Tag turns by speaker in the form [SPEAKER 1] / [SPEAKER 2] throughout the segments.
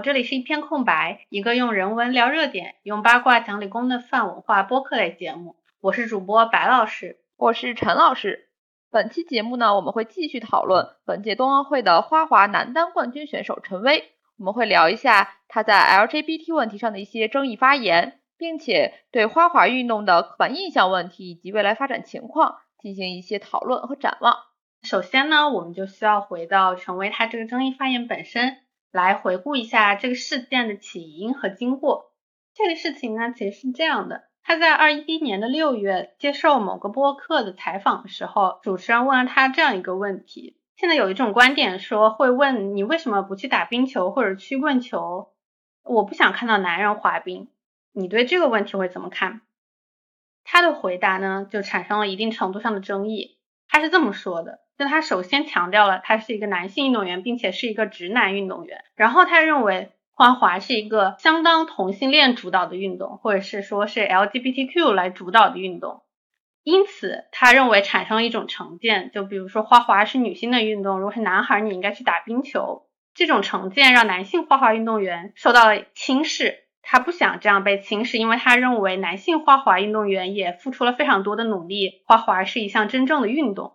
[SPEAKER 1] 这里是一片空白，一个用人文聊热点，用八卦讲理工的泛文化播客类节目。我是主播白老师，
[SPEAKER 2] 我是陈老师。本期节目呢，我们会继续讨论本届冬奥会的花滑男单冠军选手陈薇。我们会聊一下他在 LGBT 问题上的一些争议发言，并且对花滑运动的刻板印象问题以及未来发展情况进行一些讨论和展望。
[SPEAKER 1] 首先呢，我们就需要回到陈薇他这个争议发言本身，来回顾一下这个事件的起因和经过。这个事情呢，其实是这样的。他在二一年的六月接受某个播客的采访的时候，主持人问了他这样一个问题：现在有一种观点说，会问你为什么不去打冰球或者曲棍球？我不想看到男人滑冰，你对这个问题会怎么看？他的回答呢，就产生了一定程度上的争议。他是这么说的：，就他首先强调了他是一个男性运动员，并且是一个直男运动员，然后他认为。花滑是一个相当同性恋主导的运动，或者是说是 LGBTQ 来主导的运动，因此他认为产生了一种成见，就比如说花滑是女性的运动，如果是男孩，你应该去打冰球。这种成见让男性花滑运动员受到了轻视，他不想这样被轻视，因为他认为男性花滑运动员也付出了非常多的努力，花滑是一项真正的运动。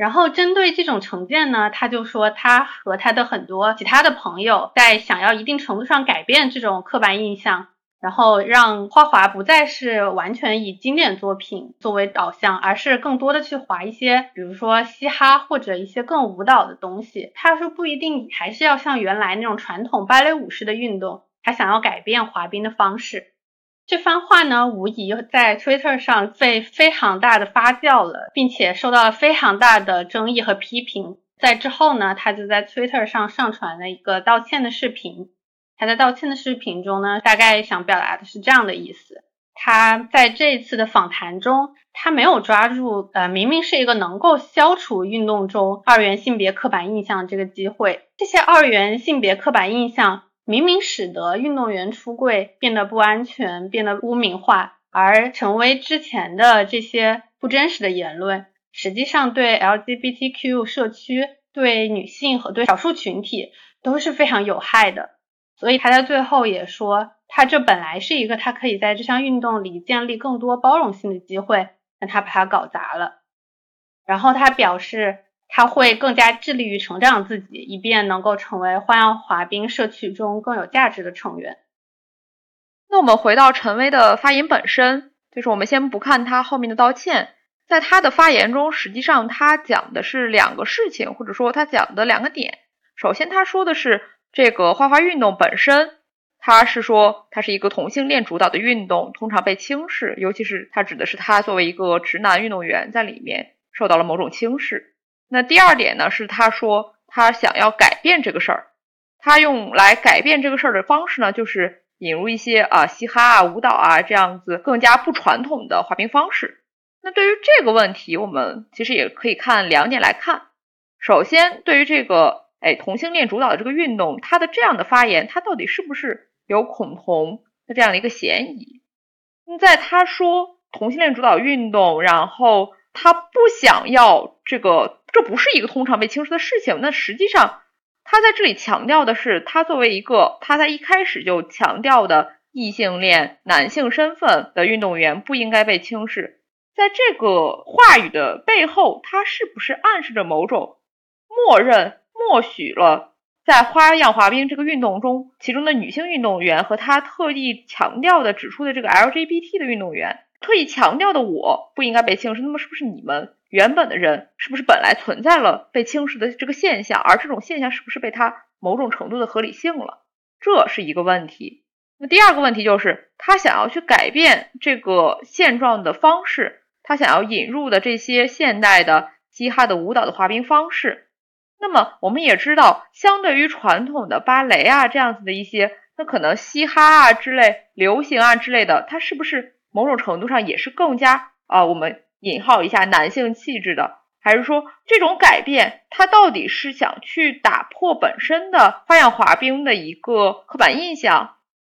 [SPEAKER 1] 然后针对这种成见呢，他就说他和他的很多其他的朋友在想要一定程度上改变这种刻板印象，然后让花滑不再是完全以经典作品作为导向，而是更多的去滑一些，比如说嘻哈或者一些更舞蹈的东西。他说不一定还是要像原来那种传统芭蕾舞式的运动，他想要改变滑冰的方式。这番话呢，无疑在 Twitter 上被非常大的发酵了，并且受到了非常大的争议和批评。在之后呢，他就在 Twitter 上上传了一个道歉的视频。他在道歉的视频中呢，大概想表达的是这样的意思：他在这一次的访谈中，他没有抓住呃，明明是一个能够消除运动中二元性别刻板印象这个机会。这些二元性别刻板印象。明明使得运动员出柜变得不安全，变得污名化，而成为之前的这些不真实的言论，实际上对 LGBTQ 社区、对女性和对少数群体都是非常有害的。所以他在最后也说，他这本来是一个他可以在这项运动里建立更多包容性的机会，但他把它搞砸了。然后他表示。他会更加致力于成长自己，以便能够成为花样滑冰社区中更有价值的成员。
[SPEAKER 2] 那我们回到陈薇的发言本身，就是我们先不看他后面的道歉，在他的发言中，实际上他讲的是两个事情，或者说他讲的两个点。首先，他说的是这个花滑运动本身，他是说它是一个同性恋主导的运动，通常被轻视，尤其是他指的是他作为一个直男运动员在里面受到了某种轻视。那第二点呢，是他说他想要改变这个事儿，他用来改变这个事儿的方式呢，就是引入一些啊嘻哈啊舞蹈啊这样子更加不传统的滑冰方式。那对于这个问题，我们其实也可以看两点来看。首先，对于这个哎同性恋主导的这个运动，他的这样的发言，他到底是不是有恐同的这样的一个嫌疑？在他说同性恋主导运动，然后他不想要这个。这不是一个通常被轻视的事情。那实际上，他在这里强调的是，他作为一个他在一开始就强调的异性恋男性身份的运动员，不应该被轻视。在这个话语的背后，他是不是暗示着某种默认、默许了在花样滑冰这个运动中，其中的女性运动员和他特意强调的指出的这个 LGBT 的运动员，特意强调的我不应该被轻视？那么，是不是你们？原本的人是不是本来存在了被轻视的这个现象，而这种现象是不是被他某种程度的合理性了？这是一个问题。那第二个问题就是他想要去改变这个现状的方式，他想要引入的这些现代的嘻哈的舞蹈的滑冰方式。那么我们也知道，相对于传统的芭蕾啊这样子的一些，那可能嘻哈啊之类、流行啊之类的，它是不是某种程度上也是更加啊我们？引号一下男性气质的，还是说这种改变，它到底是想去打破本身的花样滑冰的一个刻板印象，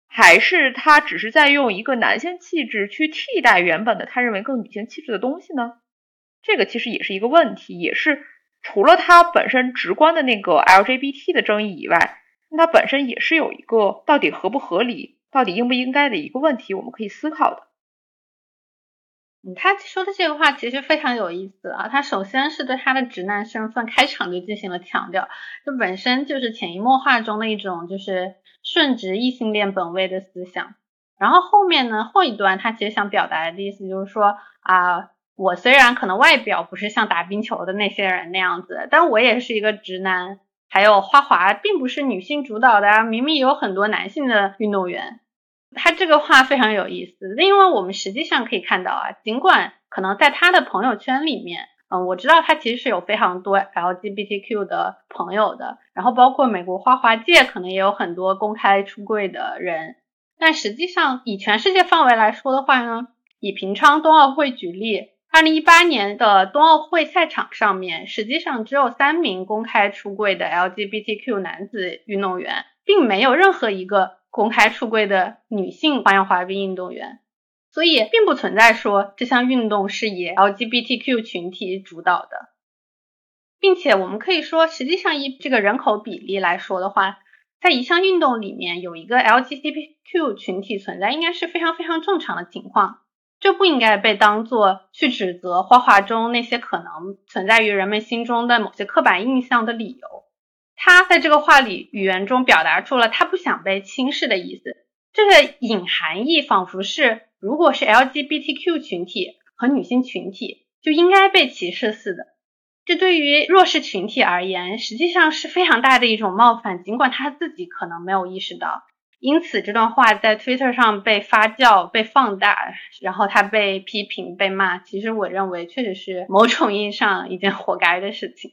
[SPEAKER 2] 还是他只是在用一个男性气质去替代原本的他认为更女性气质的东西呢？这个其实也是一个问题，也是除了他本身直观的那个 LGBT 的争议以外，它本身也是有一个到底合不合理、到底应不应该的一个问题，我们可以思考的。
[SPEAKER 1] 他说的这个话其实非常有意思啊。他首先是对他的直男身份开场就进行了强调，这本身就是潜移默化中的一种就是顺直异性恋本位的思想。然后后面呢，后一段他其实想表达的意思就是说啊，我虽然可能外表不是像打冰球的那些人那样子，但我也是一个直男。还有花滑并不是女性主导的啊，明明有很多男性的运动员。他这个话非常有意思，因为我们实际上可以看到啊，尽管可能在他的朋友圈里面，嗯，我知道他其实是有非常多 LGBTQ 的朋友的，然后包括美国花滑界可能也有很多公开出柜的人，但实际上以全世界范围来说的话呢，以平昌冬奥会举例，二零一八年的冬奥会赛场上面，实际上只有三名公开出柜的 LGBTQ 男子运动员，并没有任何一个。公开出柜的女性花样滑冰运动员，所以并不存在说这项运动是以 LGBTQ 群体主导的，并且我们可以说，实际上以这个人口比例来说的话，在一项运动里面有一个 LGBTQ 群体存在，应该是非常非常正常的情况，这不应该被当做去指责花滑中那些可能存在于人们心中的某些刻板印象的理由。他在这个话里语言中表达出了他不想被轻视的意思，这个隐含义仿佛是，如果是 LGBTQ 群体和女性群体就应该被歧视似的。这对于弱势群体而言，实际上是非常大的一种冒犯，尽管他自己可能没有意识到。因此，这段话在 Twitter 上被发酵、被放大，然后他被批评、被骂。其实，我认为确实是某种意义上一件活该的事情。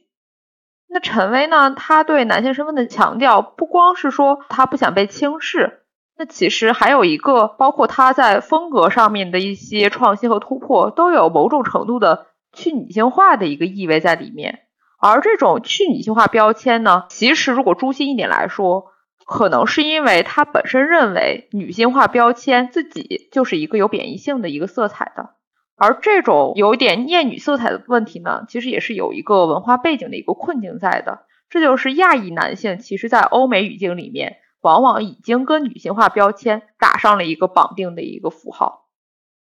[SPEAKER 2] 那陈薇呢？他对男性身份的强调，不光是说他不想被轻视，那其实还有一个，包括他在风格上面的一些创新和突破，都有某种程度的去女性化的一个意味在里面。而这种去女性化标签呢，其实如果诛心一点来说，可能是因为他本身认为女性化标签自己就是一个有贬义性的一个色彩的。而这种有点厌女色彩的问题呢，其实也是有一个文化背景的一个困境在的。这就是亚裔男性，其实在欧美语境里面，往往已经跟女性化标签打上了一个绑定的一个符号。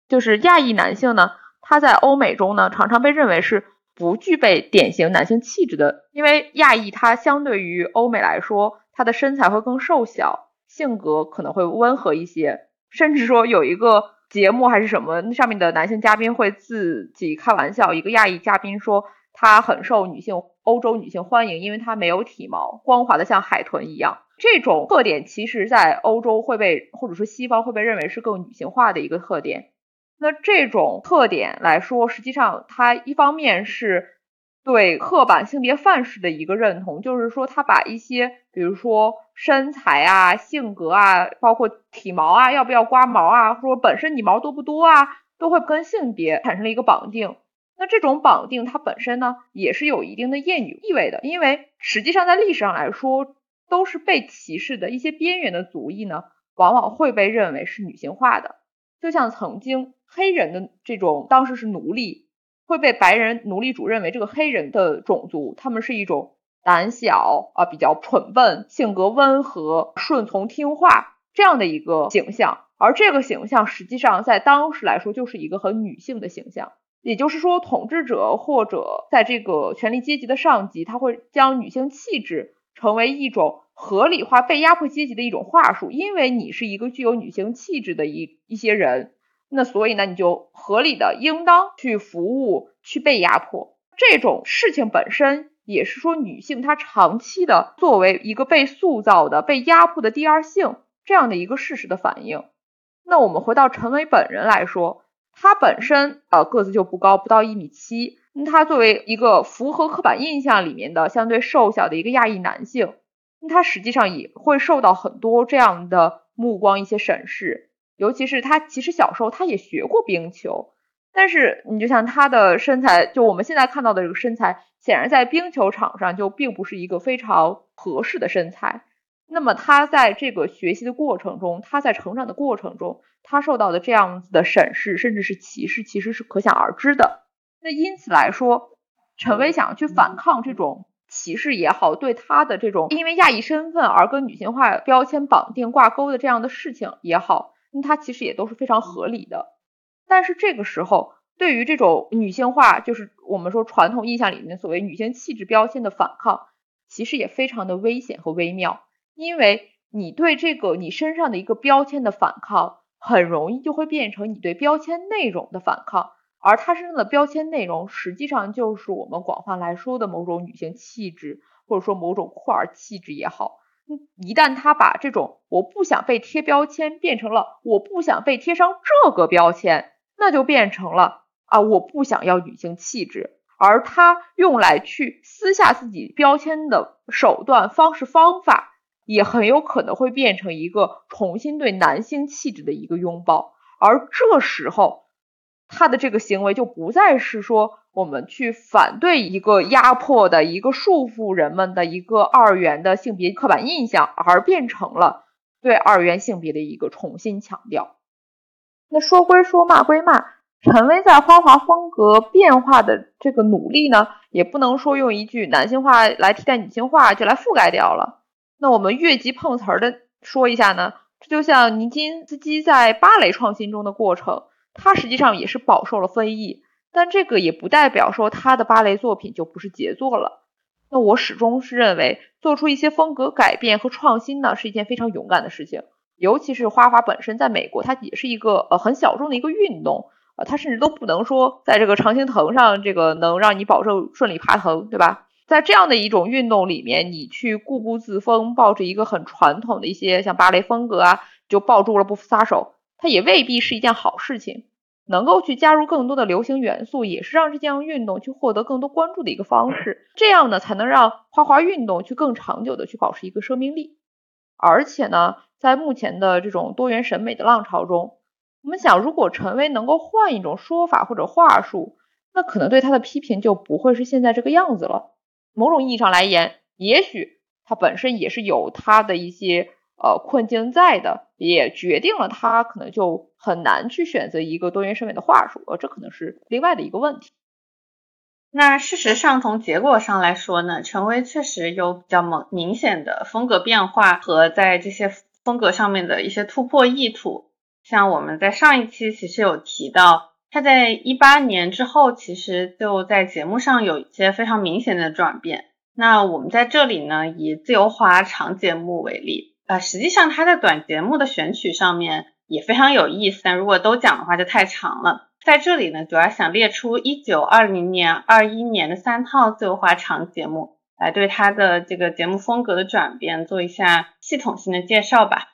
[SPEAKER 2] 就是亚裔男性呢，他在欧美中呢，常常被认为是不具备典型男性气质的，因为亚裔他相对于欧美来说，他的身材会更瘦小，性格可能会温和一些，甚至说有一个。节目还是什么？上面的男性嘉宾会自己开玩笑。一个亚裔嘉宾说，他很受女性、欧洲女性欢迎，因为他没有体毛，光滑的像海豚一样。这种特点其实，在欧洲会被或者说西方会被认为是更女性化的一个特点。那这种特点来说，实际上它一方面是。对刻板性别范式的一个认同，就是说他把一些，比如说身材啊、性格啊，包括体毛啊，要不要刮毛啊，说本身你毛多不多啊，都会跟性别产生了一个绑定。那这种绑定它本身呢，也是有一定的厌女意味的，因为实际上在历史上来说，都是被歧视的一些边缘的族裔呢，往往会被认为是女性化的，就像曾经黑人的这种当时是奴隶。会被白人奴隶主认为这个黑人的种族，他们是一种胆小啊、比较蠢笨、性格温和、顺从听话这样的一个形象。而这个形象实际上在当时来说就是一个很女性的形象。也就是说，统治者或者在这个权力阶级的上级，他会将女性气质成为一种合理化被压迫阶级的一种话术，因为你是一个具有女性气质的一一些人。那所以呢，你就合理的应当去服务，去被压迫，这种事情本身也是说女性她长期的作为一个被塑造的、被压迫的第二性这样的一个事实的反应。那我们回到陈伟本人来说，他本身呃个子就不高，不到一米七，那他作为一个符合刻板印象里面的相对瘦小的一个亚裔男性，那他实际上也会受到很多这样的目光一些审视。尤其是他，其实小时候他也学过冰球，但是你就像他的身材，就我们现在看到的这个身材，显然在冰球场上就并不是一个非常合适的身材。那么他在这个学习的过程中，他在成长的过程中，他受到的这样子的审视，甚至是歧视，其实是可想而知的。那因此来说，陈威想要去反抗这种歧视也好，对他的这种因为亚裔身份而跟女性化标签绑定挂钩的这样的事情也好，那它其实也都是非常合理的。但是这个时候，对于这种女性化，就是我们说传统印象里面所谓女性气质标签的反抗，其实也非常的危险和微妙，因为你对这个你身上的一个标签的反抗，很容易就会变成你对标签内容的反抗。而她身上的标签内容，实际上就是我们广泛来说的某种女性气质，或者说某种酷儿气质也好。一旦他把这种我不想被贴标签变成了我不想被贴上这个标签，那就变成了啊我不想要女性气质。而他用来去撕下自己标签的手段、方式、方法，也很有可能会变成一个重新对男性气质的一个拥抱。而这时候。他的这个行为就不再是说我们去反对一个压迫的一个束缚人们的一个二元的性别刻板印象，而变成了对二元性别的一个重新强调。那说归说，骂归骂，陈薇在花滑风格变化的这个努力呢，也不能说用一句男性化来替代女性化就来覆盖掉了。那我们越级碰瓷儿的说一下呢，这就像尼金斯基在芭蕾创新中的过程。他实际上也是饱受了非议，但这个也不代表说他的芭蕾作品就不是杰作了。那我始终是认为，做出一些风格改变和创新呢，是一件非常勇敢的事情。尤其是花滑本身在美国，它也是一个呃很小众的一个运动，呃，它甚至都不能说在这个常青藤上这个能让你保证顺利爬藤，对吧？在这样的一种运动里面，你去固步自封，抱着一个很传统的一些像芭蕾风格啊，就抱住了不撒手。它也未必是一件好事情，能够去加入更多的流行元素，也是让这项运动去获得更多关注的一个方式。这样呢，才能让花滑运动去更长久的去保持一个生命力。而且呢，在目前的这种多元审美的浪潮中，我们想，如果陈薇能够换一种说法或者话术，那可能对他的批评就不会是现在这个样子了。某种意义上来言，也许他本身也是有他的一些。呃，困境在的，也决定了他可能就很难去选择一个多元审美的话术，呃，这可能是另外的一个问题。
[SPEAKER 1] 那事实上，从结果上来说呢，陈薇确实有比较明明显的风格变化和在这些风格上面的一些突破意图。像我们在上一期其实有提到，他在一八年之后，其实就在节目上有一些非常明显的转变。那我们在这里呢，以自由滑长节目为例。呃，实际上它在短节目的选取上面也非常有意思，但如果都讲的话就太长了。在这里呢，主要想列出一九二零年、二一年的三套自由滑长节目，来对它的这个节目风格的转变做一下系统性的介绍吧。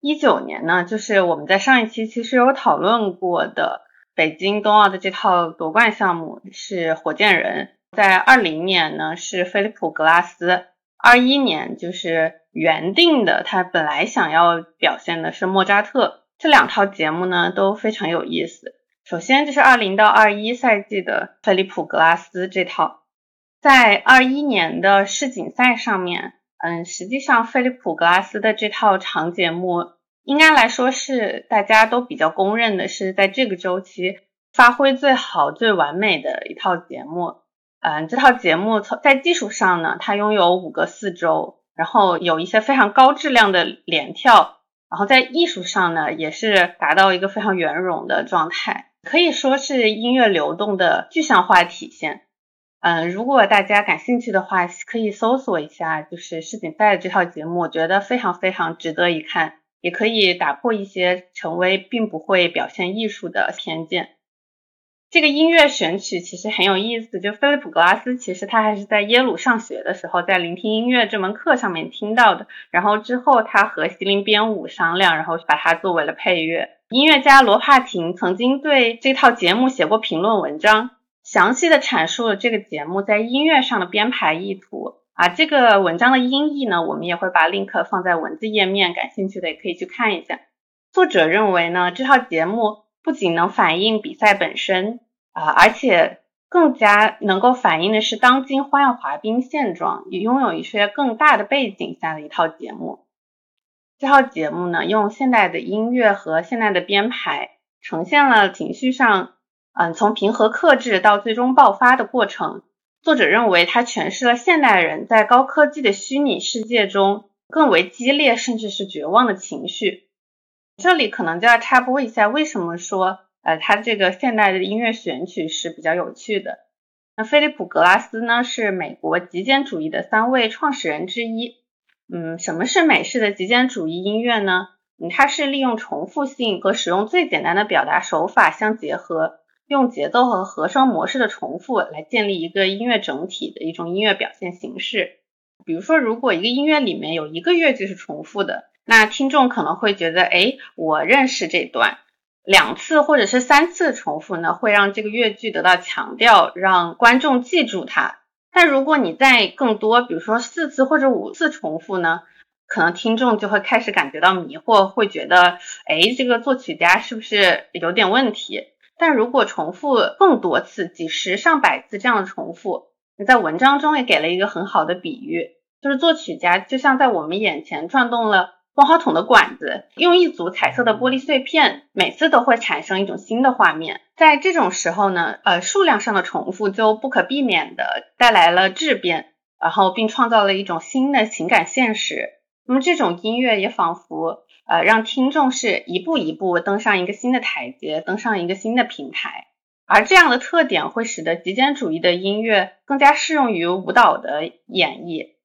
[SPEAKER 1] 一九年呢，就是我们在上一期其实有讨论过的北京冬奥的这套夺冠项目是火箭人，在二零年呢是菲利普格拉斯，二一年就是。原定的，他本来想要表现的是莫扎特。这两套节目呢都非常有意思。首先就是二零到二一赛季的菲利普格拉斯这套，在二一年的世锦赛上面，嗯，实际上菲利普格拉斯的这套长节目，应该来说是大家都比较公认的是在这个周期发挥最好、最完美的一套节目。嗯，这套节目从在技术上呢，它拥有五个四周。然后有一些非常高质量的连跳，然后在艺术上呢，也是达到一个非常圆融的状态，可以说是音乐流动的具象化体现。嗯，如果大家感兴趣的话，可以搜索一下，就是世锦赛的这套节目，我觉得非常非常值得一看，也可以打破一些成为并不会表现艺术的偏见。这个音乐选曲其实很有意思，就菲利普格拉斯，其实他还是在耶鲁上学的时候，在聆听音乐这门课上面听到的。然后之后他和席琳编舞商量，然后把它作为了配乐。音乐家罗帕廷曾经对这套节目写过评论文章，详细的阐述了这个节目在音乐上的编排意图。啊，这个文章的音译呢，我们也会把 link 放在文字页面，感兴趣的也可以去看一下。作者认为呢，这套节目。不仅能反映比赛本身啊，而且更加能够反映的是当今花样滑冰现状，也拥有一些更大的背景下的一套节目。这套节目呢，用现代的音乐和现代的编排，呈现了情绪上，嗯，从平和克制到最终爆发的过程。作者认为它诠释了现代人在高科技的虚拟世界中更为激烈甚至是绝望的情绪。这里可能就要插播一下，为什么说呃他这个现代的音乐选曲是比较有趣的。那菲利普·格拉斯呢是美国极简主义的三位创始人之一。嗯，什么是美式的极简主义音乐呢？嗯，它是利用重复性和使用最简单的表达手法相结合。用节奏和和声模式的重复来建立一个音乐整体的一种音乐表现形式。比如说，如果一个音乐里面有一个乐句是重复的，那听众可能会觉得，哎，我认识这段。两次或者是三次重复呢，会让这个乐句得到强调，让观众记住它。但如果你再更多，比如说四次或者五次重复呢，可能听众就会开始感觉到迷惑，会觉得，哎，这个作曲家是不是有点问题？但如果重复更多次，几十上百次这样的重复，你在文章中也给了一个很好的比喻，就是作曲家就像在我们眼前转动了万花筒的管子，用一组彩色的玻璃碎片，每次都会产生一种新的画面。在这种时候呢，呃，数量上的重复就不可避免的带来了质变，然后并创造了一种新的情感现实。那么这种音乐也仿佛。呃，让听众是一步一步登上一个新的台阶，登上一个新的平台，而这样的特点会使得极简主义的音乐更加适用于舞蹈的演绎。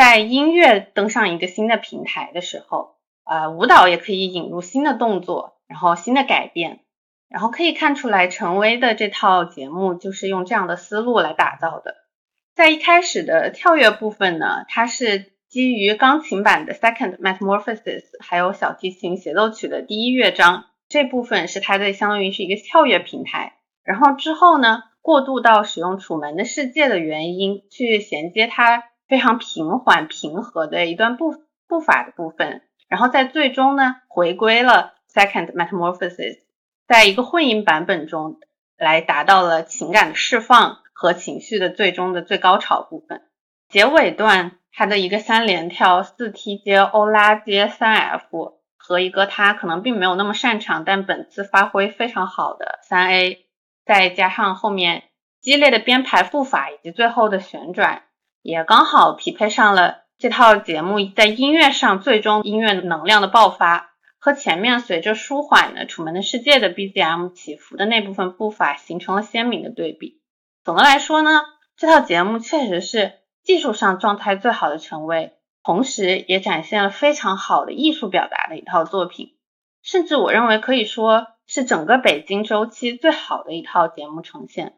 [SPEAKER 1] 在音乐登上一个新的平台的时候，呃，舞蹈也可以引入新的动作，然后新的改变，然后可以看出来，陈威的这套节目就是用这样的思路来打造的。在一开始的跳跃部分呢，它是。基于钢琴版的 Second Metamorphosis，还有小提琴协奏曲的第一乐章，这部分是它的相当于是一个跳跃平台。然后之后呢，过渡到使用《楚门的世界》的原因去衔接它非常平缓平和的一段步步法的部分。然后在最终呢，回归了 Second Metamorphosis，在一个混音版本中来达到了情感的释放和情绪的最终的最高潮部分。结尾段。它的一个三连跳四 T 接欧拉接三 F 和一个他可能并没有那么擅长，但本次发挥非常好的三 A，再加上后面激烈的编排步法以及最后的旋转，也刚好匹配上了这套节目在音乐上最终音乐能量的爆发，和前面随着舒缓的《楚门的世界》的 BGM 起伏的那部分步伐形成了鲜明的对比。总的来说呢，这套节目确实是。技术上状态最好的陈威，同时也展现了非常好的艺术表达的一套作品，甚至我认为可以说是整个北京周期最好的一套节目呈现。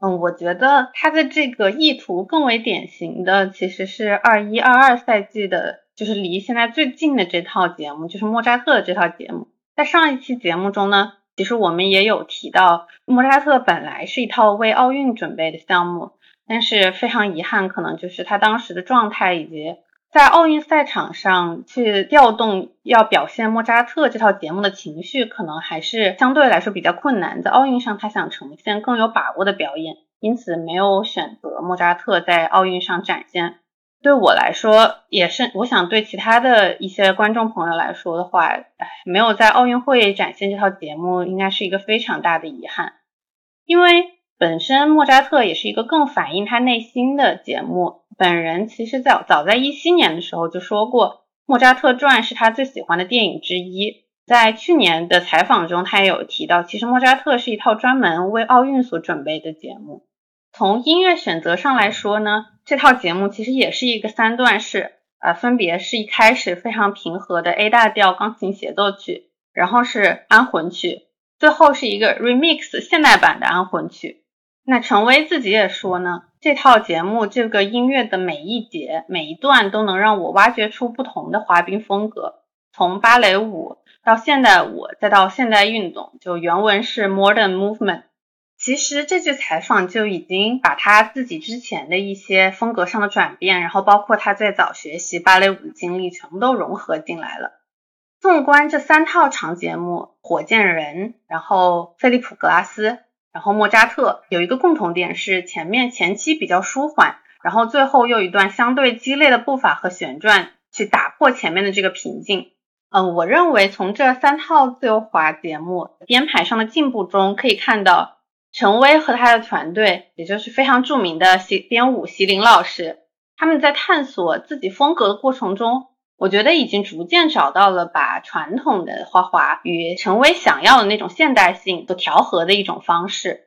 [SPEAKER 1] 嗯，我觉得他的这个意图更为典型的其实是二一二二赛季的，就是离现在最近的这套节目，就是莫扎特的这套节目。在上一期节目中呢，其实我们也有提到，莫扎特本来是一套为奥运准备的项目。但是非常遗憾，可能就是他当时的状态以及在奥运赛场上去调动要表现莫扎特这套节目的情绪，可能还是相对来说比较困难。在奥运上，他想呈现更有把握的表演，因此没有选择莫扎特在奥运上展现。对我来说，也是我想对其他的一些观众朋友来说的话，哎，没有在奥运会展现这套节目，应该是一个非常大的遗憾，因为。本身莫扎特也是一个更反映他内心的节目。本人其实早早在一七年的时候就说过，《莫扎特传》是他最喜欢的电影之一。在去年的采访中，他也有提到，其实莫扎特是一套专门为奥运所准备的节目。从音乐选择上来说呢，这套节目其实也是一个三段式，呃，分别是一开始非常平和的 A 大调钢琴协奏曲，然后是安魂曲，最后是一个 remix 现代版的安魂曲。那陈威自己也说呢，这套节目这个音乐的每一节每一段都能让我挖掘出不同的滑冰风格，从芭蕾舞到现代舞，再到现代运动，就原文是 modern movement。其实这句采访就已经把他自己之前的一些风格上的转变，然后包括他最早学习芭蕾舞的经历，全部都融合进来了。纵观这三套长节目，火箭人，然后菲利普格拉斯。然后莫扎特有一个共同点是前面前期比较舒缓，然后最后又一段相对激烈的步伐和旋转去打破前面的这个平静。嗯，我认为从这三套自由滑节目编排上的进步中可以看到，陈薇和他的团队，也就是非常著名的习编舞席琳老师，他们在探索自己风格的过程中，我觉得已经逐渐找到了把传统的花滑与陈薇想要的那种现代性所调和的一种方式。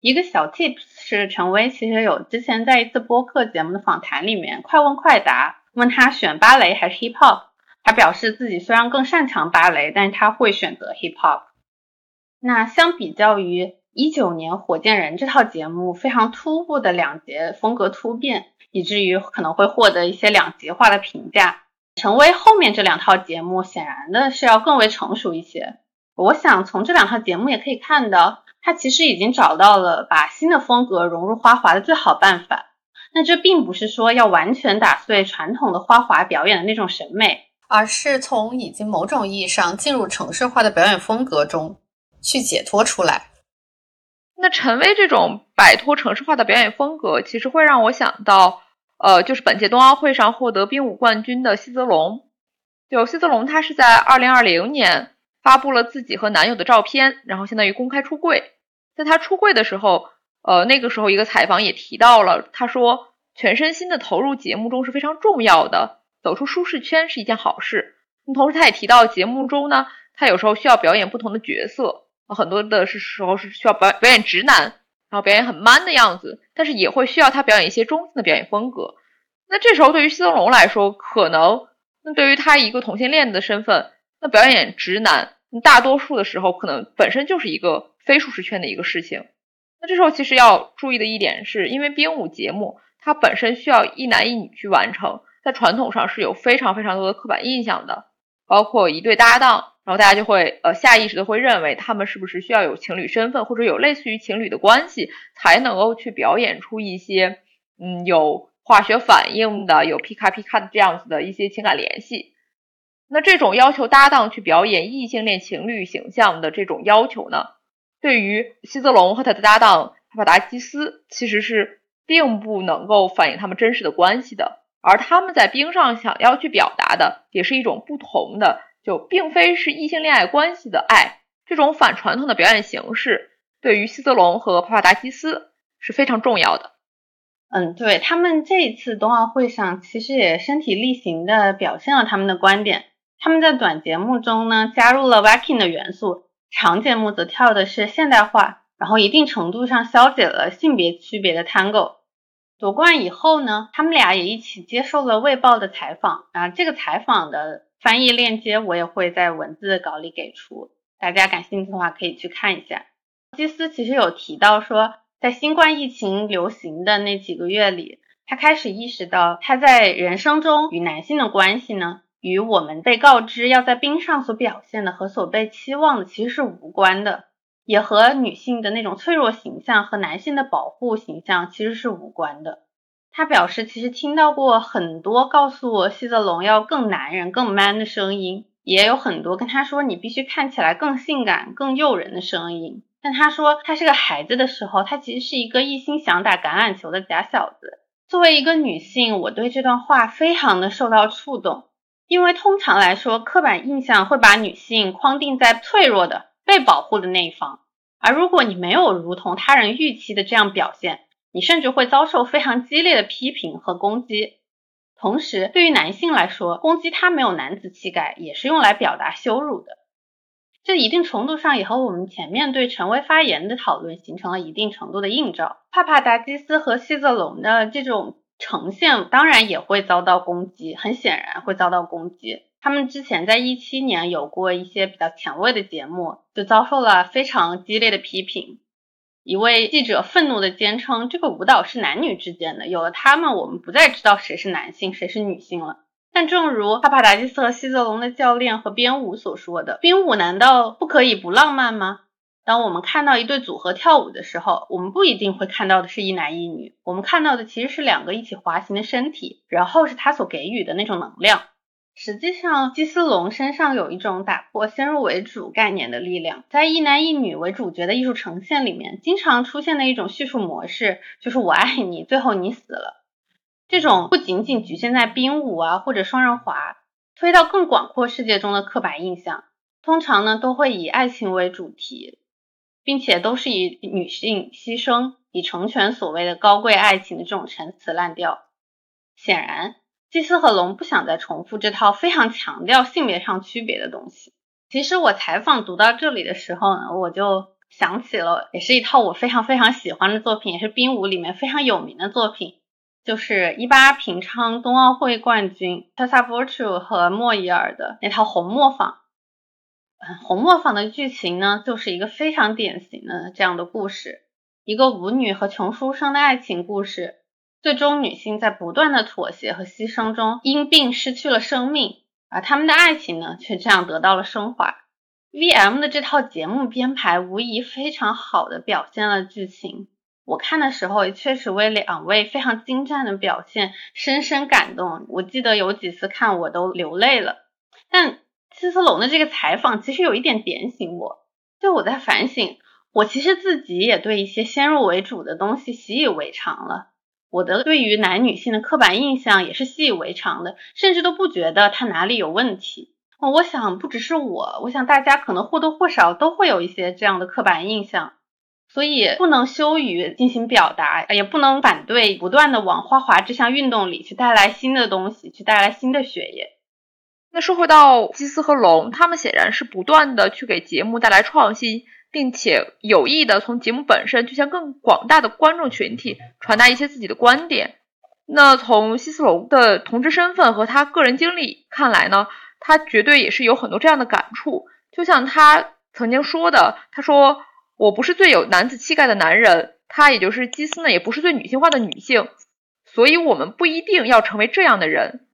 [SPEAKER 1] 一个小 tips 是，陈薇其实有之前在一次播客节目的访谈里面，快问快答问他选芭蕾还是 hip hop，他表示自己虽然更擅长芭蕾，但是他会选择 hip hop。那相比较于一九年《火箭人》这套节目非常突兀的两节风格突变，以至于可能会获得一些两极化的评价。陈薇后面这两套节目显然的是要更为成熟一些。我想从这两套节目也可以看到，他其实已经找到了把新的风格融入花滑的最好办法。那这并不是说要完全打碎传统的花滑表演的那种审美，而是从已经某种意义上进入城市化的表演风格中去解脱出来。
[SPEAKER 2] 那陈薇这种摆脱城市化的表演风格，其实会让我想到，呃，就是本届冬奥会上获得冰舞冠军的希泽龙。就希泽龙，她是在二零二零年发布了自己和男友的照片，然后相当于公开出柜。在她出柜的时候，呃，那个时候一个采访也提到了，她说全身心的投入节目中是非常重要的，走出舒适圈是一件好事。同时，她也提到节目中呢，她有时候需要表演不同的角色。很多的是时候是需要表表演直男，然后表演很 man 的样子，但是也会需要他表演一些中性的表演风格。那这时候对于西泽龙来说，可能那对于他一个同性恋的身份，那表演直男，大多数的时候可能本身就是一个非舒适圈的一个事情。那这时候其实要注意的一点是，因为编舞节目它本身需要一男一女去完成，在传统上是有非常非常多的刻板印象的，包括一对搭档。然后大家就会呃下意识的会认为他们是不是需要有情侣身份或者有类似于情侣的关系才能够去表演出一些嗯有化学反应的有皮卡皮卡的这样子的一些情感联系。那这种要求搭档去表演异性恋情侣形象的这种要求呢，对于希泽龙和他的搭档帕帕达基斯其实是并不能够反映他们真实的关系的，而他们在冰上想要去表达的也是一种不同的。就并非是异性恋爱关系的爱，这种反传统的表演形式对于希泽龙和帕帕达基斯是非常重要的。
[SPEAKER 1] 嗯，对他们这一次冬奥会上，其实也身体力行的表现了他们的观点。他们在短节目中呢，加入了 waking 的元素，长节目则跳的是现代化，然后一定程度上消解了性别区别的 tango。夺冠以后呢，他们俩也一起接受了《卫报》的采访啊，这个采访的。翻译链接我也会在文字稿里给出，大家感兴趣的话可以去看一下。基斯其实有提到说，在新冠疫情流行的那几个月里，他开始意识到他在人生中与男性的关系呢，与我们被告知要在冰上所表现的和所被期望的其实是无关的，也和女性的那种脆弱形象和男性的保护形象其实是无关的。他表示，其实听到过很多告诉我希泽龙要更男人、更 man 的声音，也有很多跟他说你必须看起来更性感、更诱人的声音。但他说他是个孩子的时候，他其实是一个一心想打橄榄球的假小子。作为一个女性，我对这段话非常的受到触动，因为通常来说，刻板印象会把女性框定在脆弱的、被保护的那一方，而如果你没有如同他人预期的这样表现，你甚至会遭受非常激烈的批评和攻击。同时，对于男性来说，攻击他没有男子气概也是用来表达羞辱的。这一定程度上也和我们前面对陈薇发言的讨论形成了一定程度的映照。帕帕达基斯和希泽龙的这种呈现，当然也会遭到攻击，很显然会遭到攻击。他们之前在一七年有过一些比较前卫的节目，就遭受了非常激烈的批评。一位记者愤怒地坚称，这个舞蹈是男女之间的，有了他们，我们不再知道谁是男性，谁是女性了。但正如帕帕达基斯和希泽龙的教练和编舞所说的，冰舞难道不可以不浪漫吗？当我们看到一对组合跳舞的时候，我们不一定会看到的是一男一女，我们看到的其实是两个一起滑行的身体，然后是他所给予的那种能量。实际上，基斯隆身上有一种打破先入为主概念的力量。在一男一女为主角的艺术呈现里面，经常出现的一种叙述模式就是“我爱你，最后你死了”。这种不仅仅局限在冰舞啊或者双人滑，推到更广阔世界中的刻板印象，通常呢都会以爱情为主题。并且都是以女性牺牲、以成全所谓的高贵爱情的这种陈词滥调。显然，祭司和龙不想再重复这套非常强调性别上区别的东西。其实我采访读到这里的时候呢，我就想起了，也是一套我非常非常喜欢的作品，也是冰舞里面非常有名的作品。就是一八平昌冬奥会冠军 Tessa Virtue 和莫伊尔的那套红磨坊。嗯，红磨坊的剧情呢，就是一个非常典型的这样的故事，一个舞女和穷书生的爱情故事。最终，女性在不断的妥协和牺牲中，因病失去了生命，而他们的爱情呢，却这样得到了升华。VM 的这套节目编排，无疑非常好的表现了剧情。我看的时候也确实为两位非常精湛的表现深深感动。我记得有几次看我都流泪了。但七斯龙的这个采访其实有一点点醒我，就我在反省，我其实自己也对一些先入为主的东西习以为常了。我的对于男女性的刻板印象也是习以为常的，甚至都不觉得他哪里有问题。我想不只是我，我想大家可能或多或少都会有一些这样的刻板印象。所以不能羞于进行表达，也不能反对不断的往花滑这项运动里去带来新的东西，去带来新的血液。
[SPEAKER 2] 那说回到基斯和龙，他们显然是不断的去给节目带来创新，并且有意的从节目本身去向更广大的观众群体传达一些自己的观点。那从希斯隆的同志身份和他个人经历看来呢，他绝对也是有很多这样的感触。就像他曾经说的，他说。我不是最有男子气概的男人，他也就是基斯呢，也不是最女性化的女性，所以我们不一定要成为这样的人。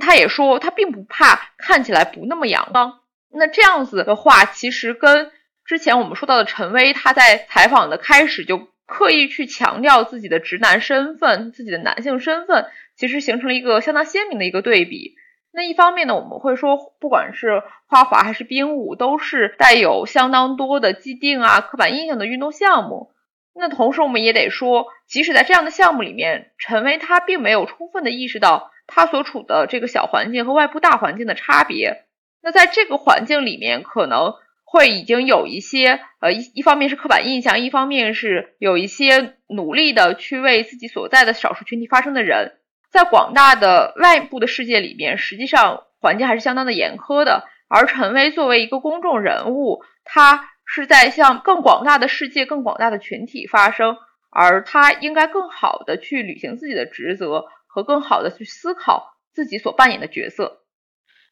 [SPEAKER 2] 他也说，他并不怕看起来不那么阳光。那这样子的话，其实跟之前我们说到的陈威，他在采访的开始就刻意去强调自己的直男身份、自己的男性身份，其实形成了一个相当鲜明的一个对比。那一方面呢，我们会说，不管是花滑还是冰舞，都是带有相当多的既定啊、刻板印象的运动项目。那同时，我们也得说，即使在这样的项目里面，陈威他并没有充分的意识到他所处的这个小环境和外部大环境的差别。那在这个环境里面，可能会已经有一些呃一一方面是刻板印象，一方面是有一些努力的去为自己所在的少数群体发声的人。在广大的外部的世界里面，实际上环境还是相当的严苛的。而陈威作为一个公众人物，他是在向更广大的世界、更广大的群体发声，而他应该更好的去履行自己的职责，和更好的去思考自己所扮演的角色。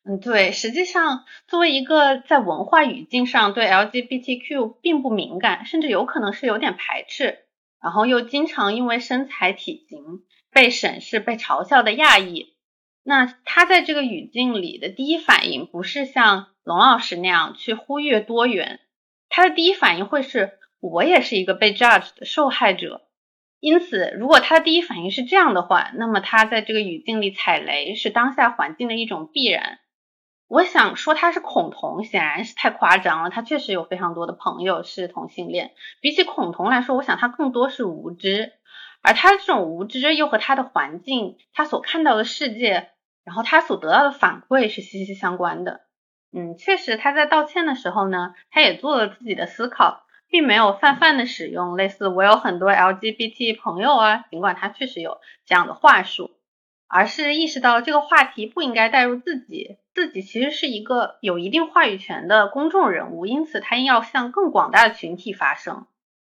[SPEAKER 1] 嗯，对，实际上作为一个在文化语境上对 LGBTQ 并不敏感，甚至有可能是有点排斥，然后又经常因为身材体型。被审视、被嘲笑的亚裔，那他在这个语境里的第一反应不是像龙老师那样去呼吁多元，他的第一反应会是我也是一个被 judge 的受害者。因此，如果他的第一反应是这样的话，那么他在这个语境里踩雷是当下环境的一种必然。我想说他是恐同，显然是太夸张了。他确实有非常多的朋友是同性恋，比起恐同来说，我想他更多是无知。而他这种无知，又和他的环境、他所看到的世界，然后他所得到的反馈是息息相关的。嗯，确实，他在道歉的时候呢，他也做了自己的思考，并没有泛泛的使用类似“我有很多 LGBT 朋友啊”，尽管他确实有这样的话术，而是意识到这个话题不应该带入自己，自己其实是一个有一定话语权的公众人物，因此他应要向更广大的群体发声。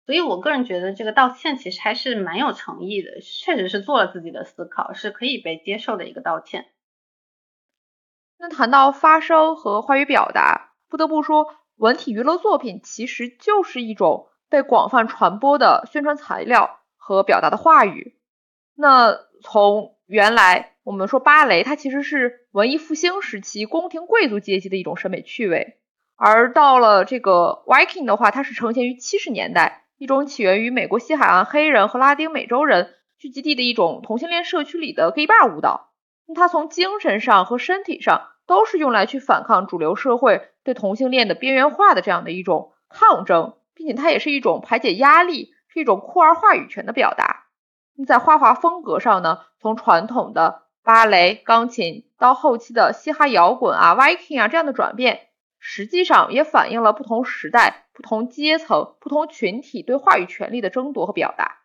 [SPEAKER 1] 所以，我个人觉得这个道歉其实还是蛮有诚意的，确实是做了自己的思考，是可以被接受的一个道歉。
[SPEAKER 2] 那谈到发声和话语表达，不得不说，文体娱乐作品其实就是一种被广泛传播的宣传材料和表达的话语。那从原来我们说芭蕾，它其实是文艺复兴时期宫廷贵族阶级的一种审美趣味，而到了这个 Viking 的话，它是呈现于七十年代。一种起源于美国西海岸黑人和拉丁美洲人聚集地的一种同性恋社区里的 gay bar 舞蹈，那它从精神上和身体上都是用来去反抗主流社会对同性恋的边缘化的这样的一种抗争，并且它也是一种排解压力，是一种酷儿话语权的表达。在花滑风格上呢，从传统的芭蕾、钢琴到后期的嘻哈摇滚啊、Viking 啊这样的转变，实际上也反映了不同时代。不同阶层、不同群体对话语权利的争夺和表达。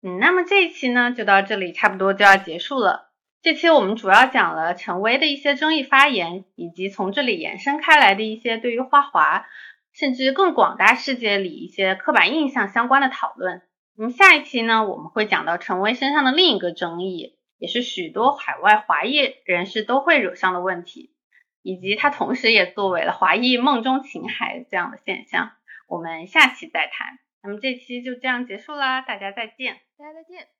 [SPEAKER 1] 嗯，那么这一期呢就到这里，差不多就要结束了。这期我们主要讲了陈薇的一些争议发言，以及从这里延伸开来的一些对于花滑，甚至更广大世界里一些刻板印象相关的讨论。那么下一期呢，我们会讲到陈薇身上的另一个争议，也是许多海外华裔人士都会惹上的问题，以及它同时也作为了华裔梦中情海这样的现象。我们下期再谈。那么这期就这样结束啦，大家再见。
[SPEAKER 2] 大家再见。